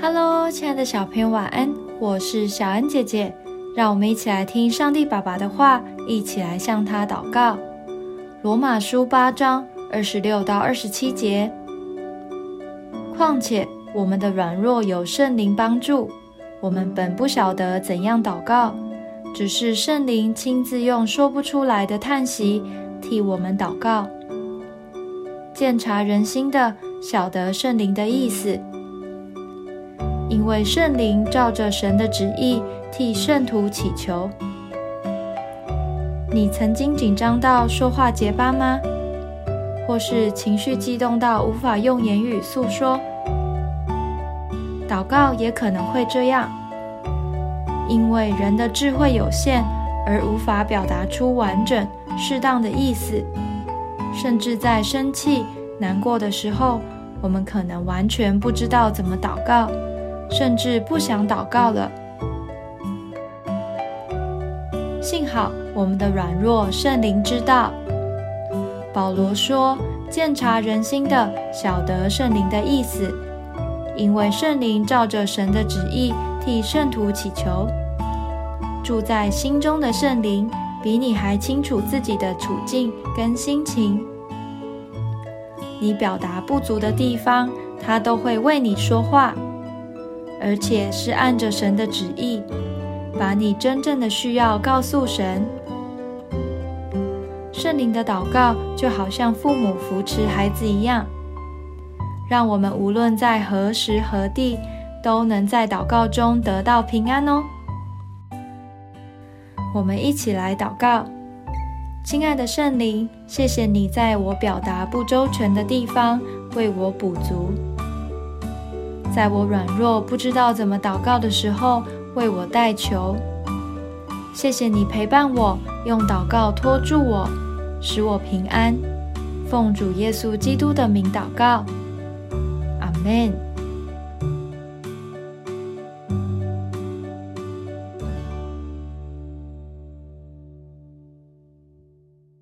Hello，亲爱的小朋友，晚安！我是小恩姐姐，让我们一起来听上帝爸爸的话，一起来向他祷告。罗马书八章二十六到二十七节。况且我们的软弱有圣灵帮助，我们本不晓得怎样祷告，只是圣灵亲自用说不出来的叹息替我们祷告。鉴察人心的，晓得圣灵的意思。因为圣灵照着神的旨意替圣徒祈求。你曾经紧张到说话结巴吗？或是情绪激动到无法用言语诉说？祷告也可能会这样，因为人的智慧有限，而无法表达出完整、适当的意思。甚至在生气、难过的时候，我们可能完全不知道怎么祷告。甚至不想祷告了。幸好我们的软弱，圣灵知道。保罗说：“鉴察人心的，晓得圣灵的意思，因为圣灵照着神的旨意替圣徒祈求。住在心中的圣灵，比你还清楚自己的处境跟心情。你表达不足的地方，他都会为你说话。”而且是按着神的旨意，把你真正的需要告诉神。圣灵的祷告就好像父母扶持孩子一样，让我们无论在何时何地，都能在祷告中得到平安哦。我们一起来祷告，亲爱的圣灵，谢谢你在我表达不周全的地方为我补足。在我软弱不知道怎么祷告的时候，为我代求。谢谢你陪伴我，用祷告托住我，使我平安。奉主耶稣基督的名祷告，阿门。